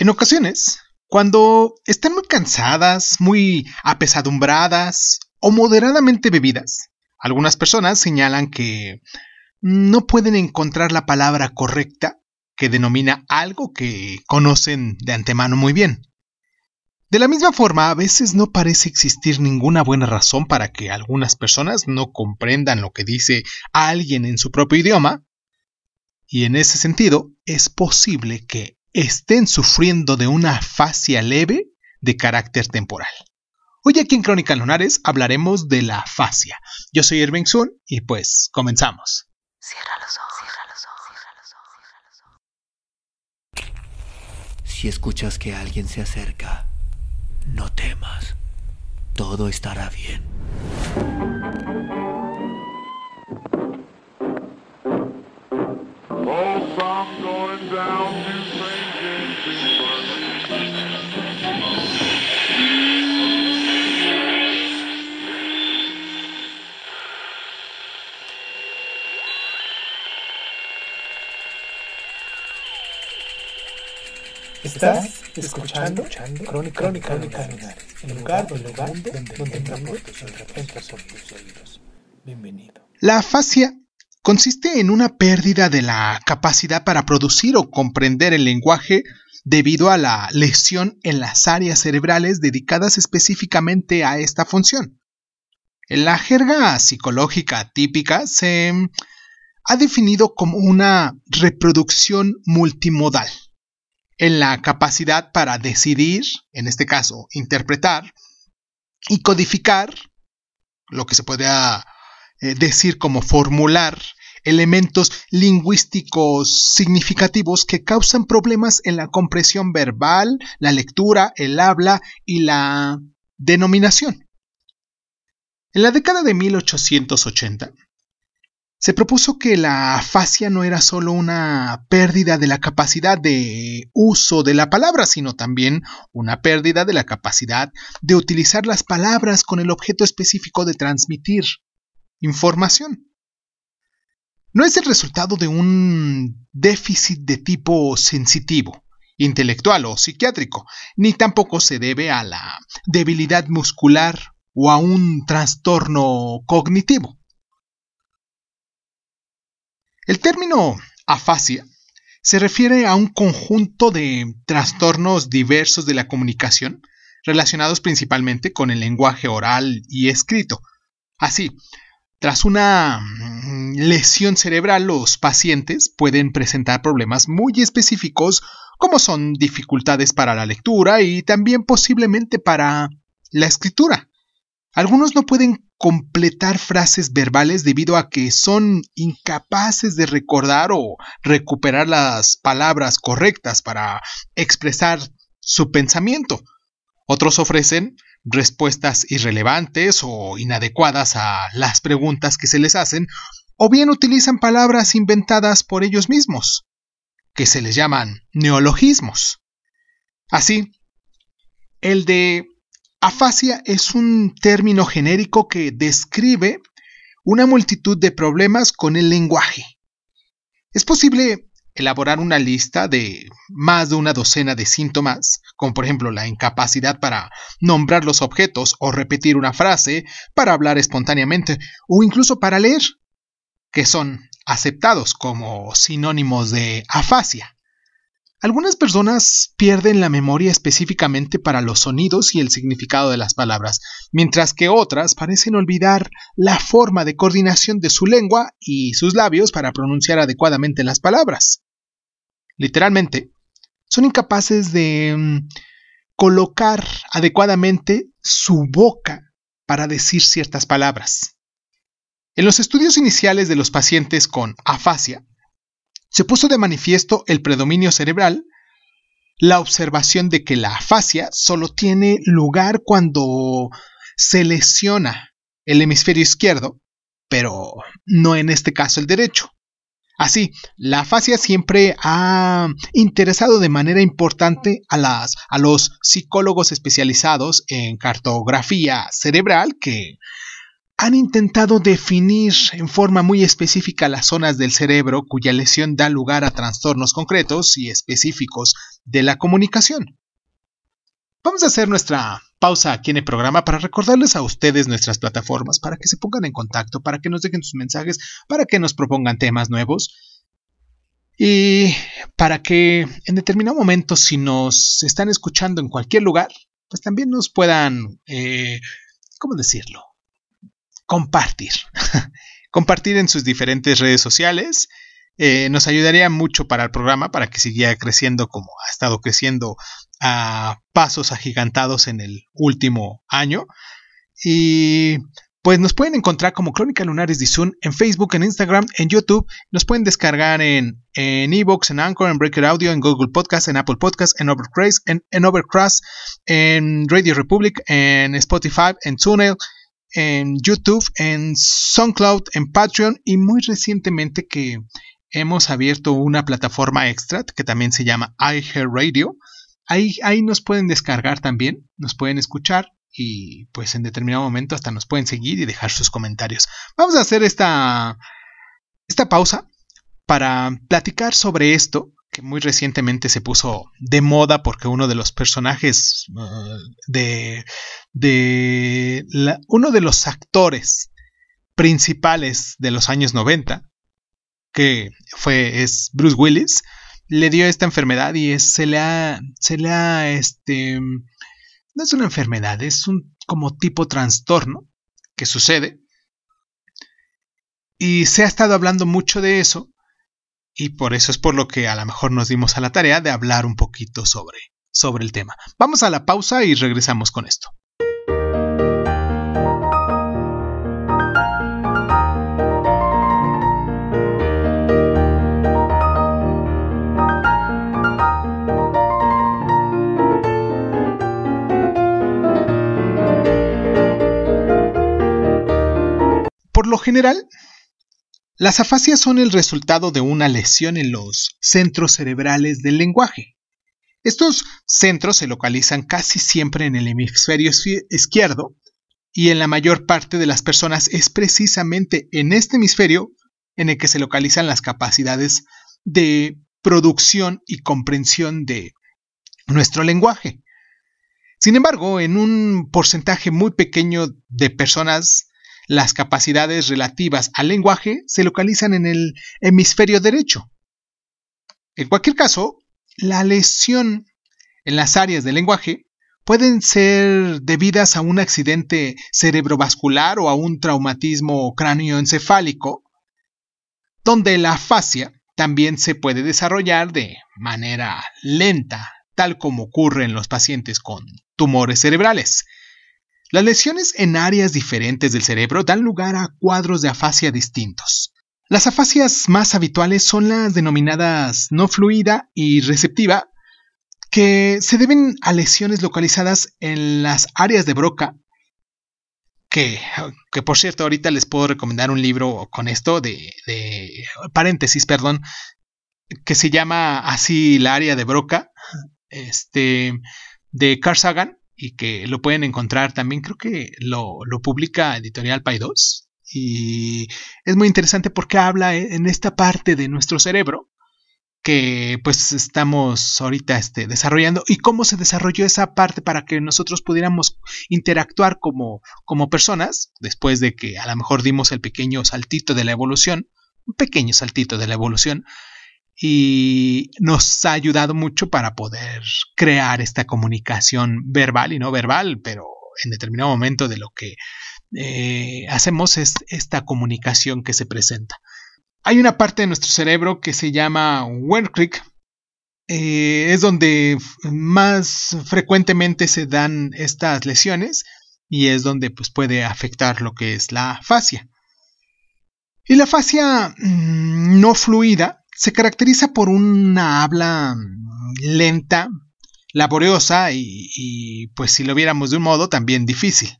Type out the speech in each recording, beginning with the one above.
En ocasiones, cuando están muy cansadas, muy apesadumbradas o moderadamente bebidas, algunas personas señalan que no pueden encontrar la palabra correcta que denomina algo que conocen de antemano muy bien. De la misma forma, a veces no parece existir ninguna buena razón para que algunas personas no comprendan lo que dice alguien en su propio idioma, y en ese sentido es posible que estén sufriendo de una afasia leve de carácter temporal. Hoy aquí en Crónica Lunares hablaremos de la afasia. Yo soy Irving Sun y pues comenzamos. Cierra los ojos, cierra los ojos, cierra los ojos, cierra los ojos. Si escuchas que alguien se acerca, no temas. Todo estará bien. Estás escuchando, Crónica, Crónica, el lugar, el lugar donde, donde tus oídos. Bienvenido. La afasia consiste en una pérdida de la capacidad para producir o comprender el lenguaje debido a la lesión en las áreas cerebrales dedicadas específicamente a esta función. En la jerga psicológica típica se ha definido como una reproducción multimodal en la capacidad para decidir, en este caso, interpretar y codificar, lo que se puede eh, decir como formular elementos lingüísticos significativos que causan problemas en la compresión verbal, la lectura, el habla y la denominación. En la década de 1880, se propuso que la afasia no era solo una pérdida de la capacidad de uso de la palabra, sino también una pérdida de la capacidad de utilizar las palabras con el objeto específico de transmitir información. No es el resultado de un déficit de tipo sensitivo, intelectual o psiquiátrico, ni tampoco se debe a la debilidad muscular o a un trastorno cognitivo. El término afasia se refiere a un conjunto de trastornos diversos de la comunicación relacionados principalmente con el lenguaje oral y escrito. Así, tras una mm, lesión cerebral, los pacientes pueden presentar problemas muy específicos como son dificultades para la lectura y también posiblemente para la escritura. Algunos no pueden completar frases verbales debido a que son incapaces de recordar o recuperar las palabras correctas para expresar su pensamiento. Otros ofrecen respuestas irrelevantes o inadecuadas a las preguntas que se les hacen, o bien utilizan palabras inventadas por ellos mismos, que se les llaman neologismos. Así, el de Afasia es un término genérico que describe una multitud de problemas con el lenguaje. Es posible elaborar una lista de más de una docena de síntomas, como por ejemplo la incapacidad para nombrar los objetos o repetir una frase, para hablar espontáneamente o incluso para leer, que son aceptados como sinónimos de afasia. Algunas personas pierden la memoria específicamente para los sonidos y el significado de las palabras, mientras que otras parecen olvidar la forma de coordinación de su lengua y sus labios para pronunciar adecuadamente las palabras. Literalmente, son incapaces de mm, colocar adecuadamente su boca para decir ciertas palabras. En los estudios iniciales de los pacientes con afasia, se puso de manifiesto el predominio cerebral, la observación de que la afasia solo tiene lugar cuando se lesiona el hemisferio izquierdo, pero no en este caso el derecho. Así, la afasia siempre ha interesado de manera importante a, las, a los psicólogos especializados en cartografía cerebral que han intentado definir en forma muy específica las zonas del cerebro cuya lesión da lugar a trastornos concretos y específicos de la comunicación. Vamos a hacer nuestra pausa aquí en el programa para recordarles a ustedes nuestras plataformas, para que se pongan en contacto, para que nos dejen sus mensajes, para que nos propongan temas nuevos y para que en determinado momento, si nos están escuchando en cualquier lugar, pues también nos puedan, eh, ¿cómo decirlo? Compartir. Compartir en sus diferentes redes sociales. Eh, nos ayudaría mucho para el programa, para que siguiera creciendo como ha estado creciendo a pasos agigantados en el último año. Y pues nos pueden encontrar como Crónica Lunares Zoom en Facebook, en Instagram, en YouTube. Nos pueden descargar en en Evox, en Anchor, en Breaker Audio, en Google Podcast, en Apple Podcast, en Overcraze, en, en en Radio Republic, en Spotify, en TuneIn, en YouTube, en SoundCloud, en Patreon y muy recientemente que hemos abierto una plataforma extra que también se llama iHeartRadio. Ahí, ahí nos pueden descargar también, nos pueden escuchar y pues en determinado momento hasta nos pueden seguir y dejar sus comentarios. Vamos a hacer esta, esta pausa para platicar sobre esto que muy recientemente se puso de moda porque uno de los personajes uh, de, de uno de los actores principales de los años 90 que fue es Bruce Willis le dio esta enfermedad y es, se le ha se le ha este no es una enfermedad, es un como tipo trastorno que sucede. Y se ha estado hablando mucho de eso y por eso es por lo que a lo mejor nos dimos a la tarea de hablar un poquito sobre, sobre el tema. Vamos a la pausa y regresamos con esto. Por lo general, las afasias son el resultado de una lesión en los centros cerebrales del lenguaje. Estos centros se localizan casi siempre en el hemisferio izquierdo y en la mayor parte de las personas es precisamente en este hemisferio en el que se localizan las capacidades de producción y comprensión de nuestro lenguaje. Sin embargo, en un porcentaje muy pequeño de personas las capacidades relativas al lenguaje se localizan en el hemisferio derecho. En cualquier caso, la lesión en las áreas del lenguaje pueden ser debidas a un accidente cerebrovascular o a un traumatismo cráneoencefálico, donde la fascia también se puede desarrollar de manera lenta, tal como ocurre en los pacientes con tumores cerebrales. Las lesiones en áreas diferentes del cerebro dan lugar a cuadros de afasia distintos. Las afasias más habituales son las denominadas no fluida y receptiva, que se deben a lesiones localizadas en las áreas de Broca, que, que por cierto ahorita les puedo recomendar un libro con esto de, de paréntesis, perdón, que se llama así la área de Broca, este, de Carl Sagan, y que lo pueden encontrar. También, creo que lo, publica Editorial Pay 2 y es muy interesante porque habla en esta parte de nuestro cerebro que pues estamos ahorita este, desarrollando y cómo se desarrolló esa parte para que nosotros pudiéramos interactuar como, como personas después de que a lo mejor dimos el pequeño saltito de la evolución, un pequeño saltito de la evolución y nos ha ayudado mucho para poder crear esta comunicación verbal y no verbal, pero en determinado momento de lo que eh, hacemos es esta comunicación que se presenta. Hay una parte de nuestro cerebro que se llama Wernicke, eh, es donde más frecuentemente se dan estas lesiones y es donde pues, puede afectar lo que es la fascia. Y la fascia mm, no fluida se caracteriza por una habla lenta, laboriosa y, pues si lo viéramos de un modo también difícil.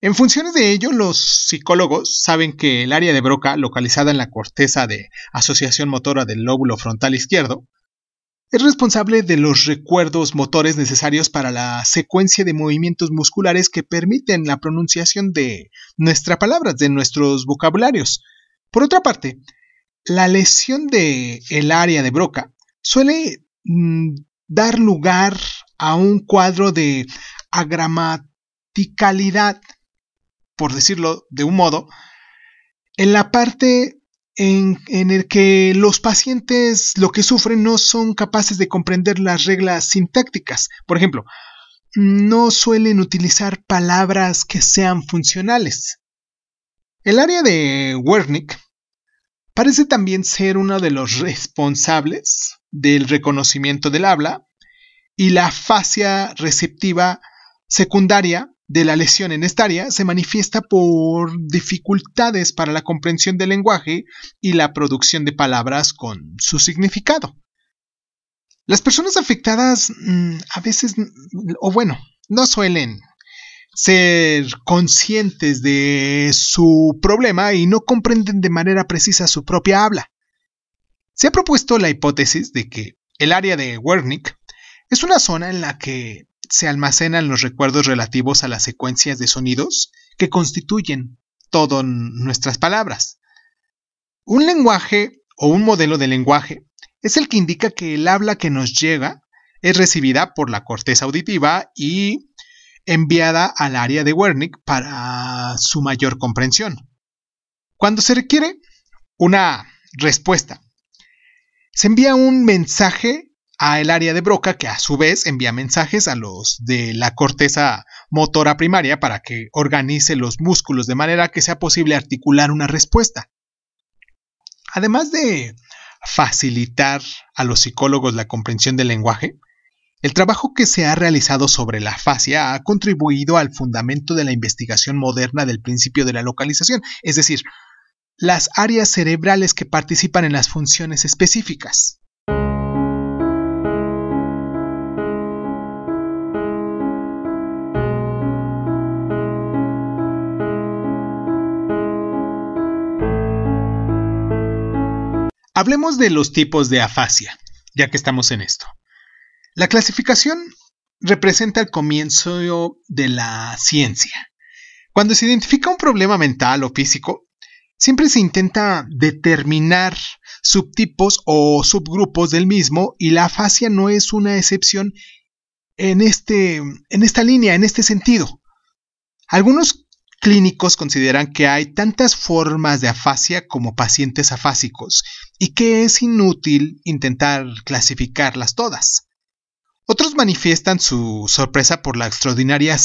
En función de ello, los psicólogos saben que el área de Broca, localizada en la corteza de asociación motora del lóbulo frontal izquierdo, es responsable de los recuerdos motores necesarios para la secuencia de movimientos musculares que permiten la pronunciación de nuestras palabras, de nuestros vocabularios. Por otra parte, la lesión del el área de Broca suele mm, dar lugar a un cuadro de agramaticalidad, por decirlo de un modo, en la parte en, el que los pacientes lo que sufren no son capaces de comprender las reglas sintácticas. Por ejemplo, no suelen utilizar palabras que sean funcionales. El área de Wernicke parece también ser uno de los responsables del reconocimiento del habla y la fascia receptiva secundaria de la lesión en esta área se manifiesta por dificultades para la comprensión del lenguaje y la producción de palabras con su significado. Las personas afectadas mm, a veces, o bueno, no suelen ser conscientes de su problema y no comprenden de manera precisa su propia habla. Se ha propuesto la hipótesis de que el área de Wernicke es una zona en la que se almacenan los recuerdos relativos a las secuencias de sonidos que constituyen todas nuestras palabras. Un lenguaje o un modelo de lenguaje es el que indica que el habla que nos llega es recibida por la corteza auditiva y enviada al área de Wernicke para su mayor comprensión. Cuando se requiere una respuesta, se envía un mensaje a el área de Broca, que a su vez envía mensajes a los de la corteza motora primaria para que organice los músculos de manera que sea posible articular una respuesta. Además de facilitar a los psicólogos la comprensión del lenguaje, el trabajo que se ha realizado sobre la fascia ha contribuido al fundamento de la investigación moderna del principio de la localización, es decir, las áreas cerebrales que participan en las funciones específicas. Hablemos de los tipos de afasia, ya que estamos en esto. La clasificación representa el comienzo de la ciencia. Cuando se identifica un problema mental o físico, siempre se intenta determinar subtipos o subgrupos del mismo y la afasia no es una excepción en, este, en esta línea, en este sentido. Algunos clínicos consideran que hay tantas formas de afasia como pacientes afásicos y que es inútil intentar clasificarlas todas. Otros manifiestan su sorpresa por la extraordinaria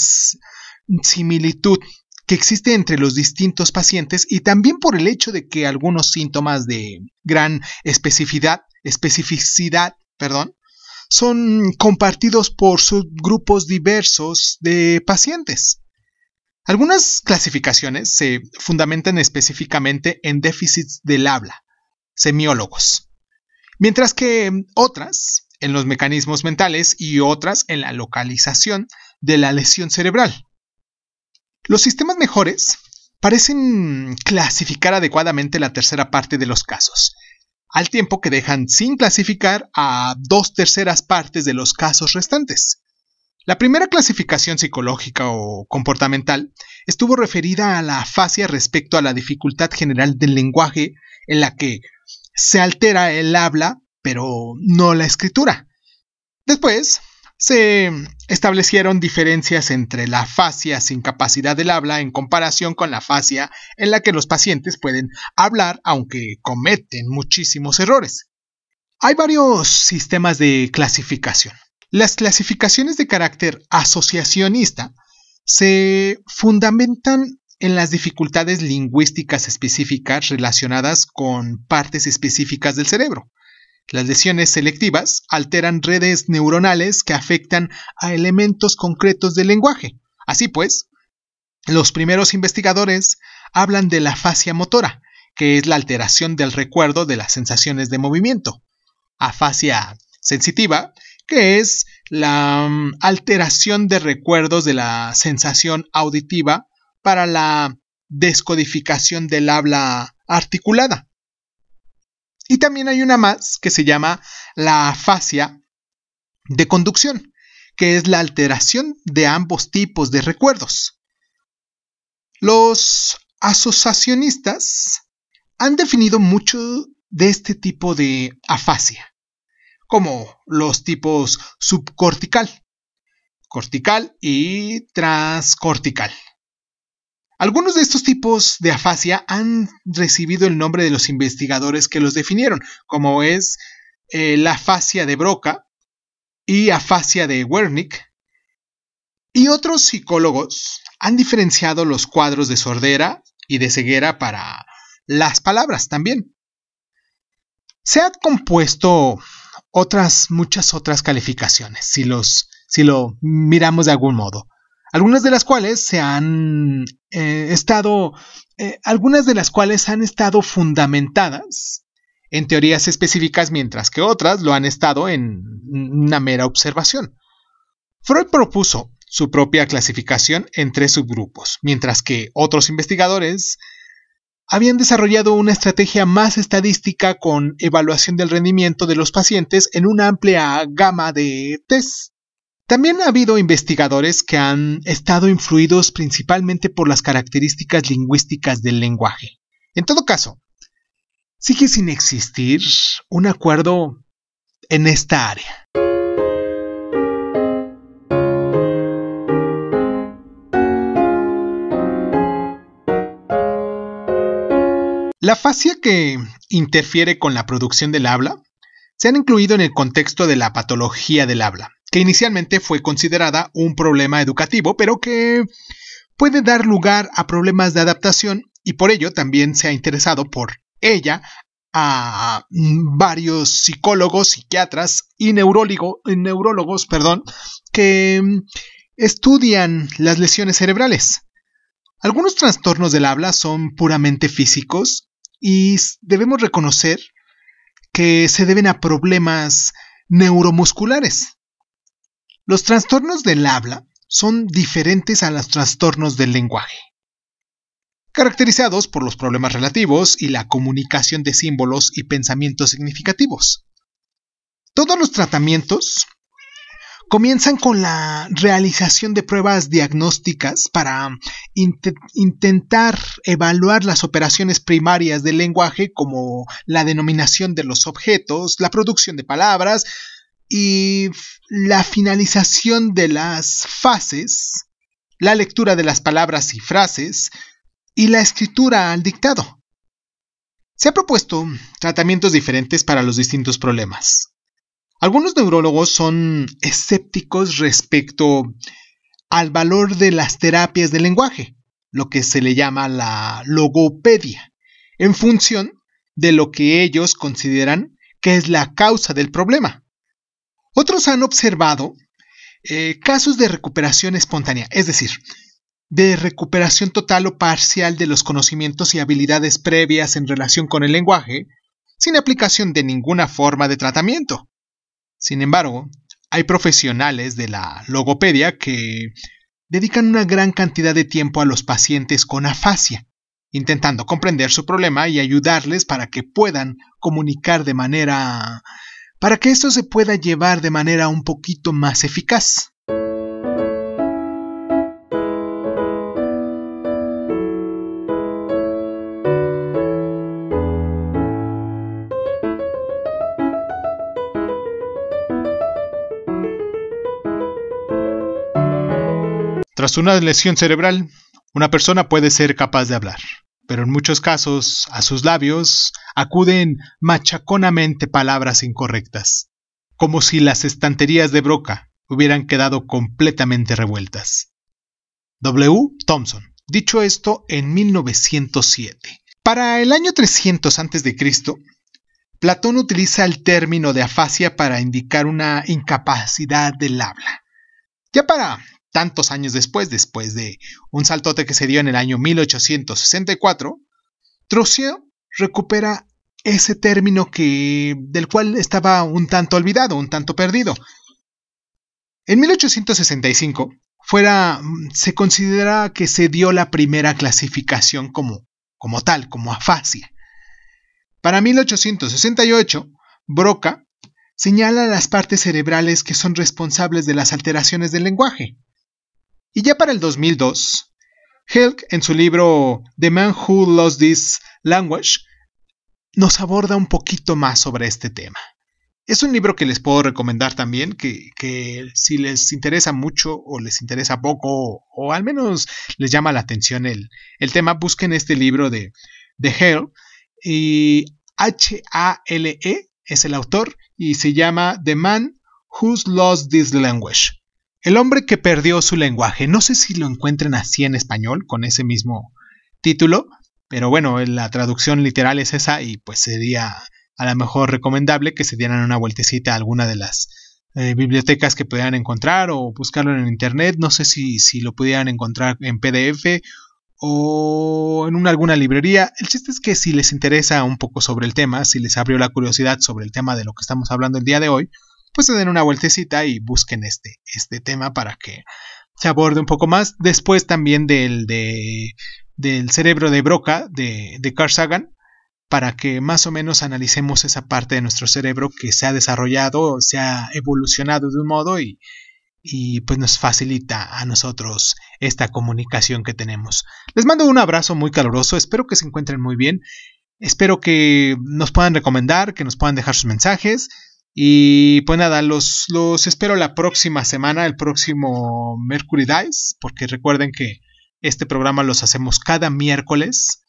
similitud que existe entre los distintos pacientes y también por el hecho de que algunos síntomas de gran especificidad, especificidad perdón, son compartidos por subgrupos diversos de pacientes. Algunas clasificaciones se fundamentan específicamente en déficits del habla, semiólogos, mientras que otras en los mecanismos mentales y otras en la localización de la lesión cerebral. Los sistemas mejores parecen clasificar adecuadamente la tercera parte de los casos, al tiempo que dejan sin clasificar a dos terceras partes de los casos restantes. La primera clasificación psicológica o comportamental estuvo referida a la afasia respecto a la dificultad general del lenguaje en la que se altera el habla, pero no la escritura. Después, se establecieron diferencias entre la afasia sin capacidad del habla en comparación con la afasia en la que los pacientes pueden hablar aunque cometen muchísimos errores. Hay varios sistemas de clasificación. Las clasificaciones de carácter asociacionista se fundamentan en las dificultades lingüísticas específicas relacionadas con partes específicas del cerebro. Las lesiones selectivas alteran redes neuronales que afectan a elementos concretos del lenguaje. Así pues, los primeros investigadores hablan de la fascia motora, que es la alteración del recuerdo de las sensaciones de movimiento. Afasia sensitiva que es la mm, alteración de recuerdos de la sensación auditiva para la descodificación del habla articulada. Y también hay una más que se llama la afasia de conducción, que es la alteración de ambos tipos de recuerdos. Los asociacionistas han definido mucho de este tipo de afasia, como los tipos subcortical, cortical y transcortical. Algunos de estos tipos de afasia han recibido el nombre de los investigadores que los definieron, como es eh, la afasia de Broca y afasia de Wernicke. Y otros psicólogos han diferenciado los cuadros de sordera y de ceguera para las palabras también. Se han compuesto otras, muchas otras calificaciones, si, los, si lo miramos de algún modo algunas de las cuales se han eh, estado, eh, algunas de las cuales han estado fundamentadas en teorías específicas, mientras que otras lo han estado en una mera observación. Freud propuso su propia clasificación en tres subgrupos, mientras que otros investigadores habían desarrollado una estrategia más estadística con evaluación del rendimiento de los pacientes en una amplia gama de tests. También ha habido investigadores que han estado influidos principalmente por las características lingüísticas del lenguaje. En todo caso, sigue sin existir un acuerdo en esta área. La fascia que interfiere con la producción del habla se han incluido en el contexto de la patología del habla, que inicialmente fue considerada un problema educativo, pero que puede dar lugar a problemas de adaptación y por ello también se ha interesado por ella a varios psicólogos, psiquiatras y neurólogos perdón, que estudian las lesiones cerebrales. Algunos trastornos del habla son puramente físicos y debemos reconocer que se deben a problemas neuromusculares. Los trastornos del habla son diferentes a los trastornos del lenguaje, caracterizados por los problemas relativos y la comunicación de símbolos y pensamientos significativos. Todos los tratamientos comienzan con la realización de pruebas diagnósticas para intentar evaluar las operaciones primarias del lenguaje como la denominación de los objetos, la producción de palabras, y la finalización de las fases, la lectura de las palabras y frases y la escritura al dictado. Se han propuesto tratamientos diferentes para los distintos problemas. Algunos neurólogos son escépticos respecto al valor de las terapias del lenguaje, lo que se le llama la logopedia, en función de lo que ellos consideran que es la causa del problema. Otros han observado eh, casos de recuperación espontánea, es decir, de recuperación total o parcial de los conocimientos y habilidades previas en relación con el lenguaje, sin aplicación de ninguna forma de tratamiento. Sin embargo, hay profesionales de la logopedia que dedican una gran cantidad de tiempo a los pacientes con afasia, intentando comprender su problema y ayudarles para que puedan comunicar de manera para que esto se pueda llevar de manera un poquito más eficaz. Tras una lesión cerebral, una persona puede ser capaz de hablar pero en muchos casos a sus labios acuden machaconamente palabras incorrectas, como si las estanterías de Broca hubieran quedado completamente revueltas. W. Thompson. Dicho esto en 1907. Para el año 300 a.C., Platón utiliza el término de afasia para indicar una incapacidad del habla. Ya para tantos años después, después de un saltote que se dio en el año 1864, Trocio recupera ese término que, del cual estaba un tanto olvidado, un tanto perdido. En 1865 fuera, se considera que se dio la primera clasificación como, como tal, como afasia. Para 1868, Broca señala las partes cerebrales que son responsables de las alteraciones del lenguaje. Y ya para el 2002, Helk, en su libro The Man Who Lost This Language, nos aborda un poquito más sobre este tema. Es un libro que les puedo recomendar también, que, si les interesa mucho o les interesa poco o, al menos les llama la atención el, el tema, busquen este libro de, de Hale y H-A-L-E es el autor y se llama The Man Who's Lost This Language. El hombre que perdió su lenguaje. No sé si lo encuentren así en español con ese mismo título, pero bueno, la traducción literal es esa y pues sería a lo mejor recomendable que se dieran una vueltecita a alguna de las eh, bibliotecas que pudieran encontrar o buscarlo en internet. No sé si, si lo pudieran encontrar en PDF o en una, alguna librería. El chiste es que si les interesa un poco sobre el tema, si les abrió la curiosidad sobre el tema de lo que estamos hablando el día de hoy, pues se den una vueltecita y busquen este, este tema para que se aborde un poco más. Después también del, de, del cerebro de Broca de, de Carl Sagan, para que más o menos analicemos esa parte de nuestro cerebro que se ha desarrollado, se ha evolucionado de un modo y, y pues nos facilita a nosotros esta comunicación que tenemos. Les mando un abrazo muy caluroso, espero que se encuentren muy bien, espero que nos puedan recomendar, que nos puedan dejar sus mensajes y pues nada, los, los espero la próxima semana, el próximo Mercury Dice, porque recuerden que este programa los hacemos cada miércoles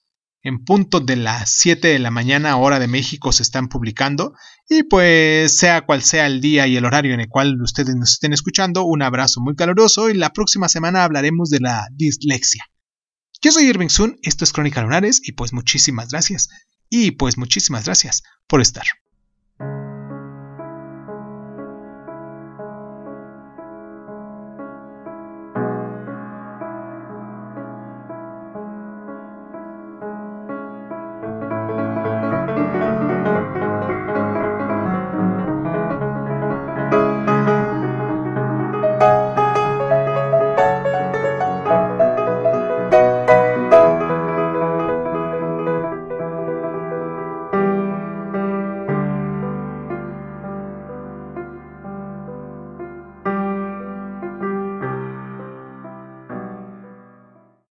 en punto de las 7 de la mañana hora de México se están publicando y pues sea cual sea el día y el horario en el cual ustedes nos estén escuchando, un abrazo muy caluroso y la próxima semana hablaremos de la dislexia. Yo soy Irving Sun, esto es Crónica Lunares y pues muchísimas gracias y pues muchísimas gracias por estar.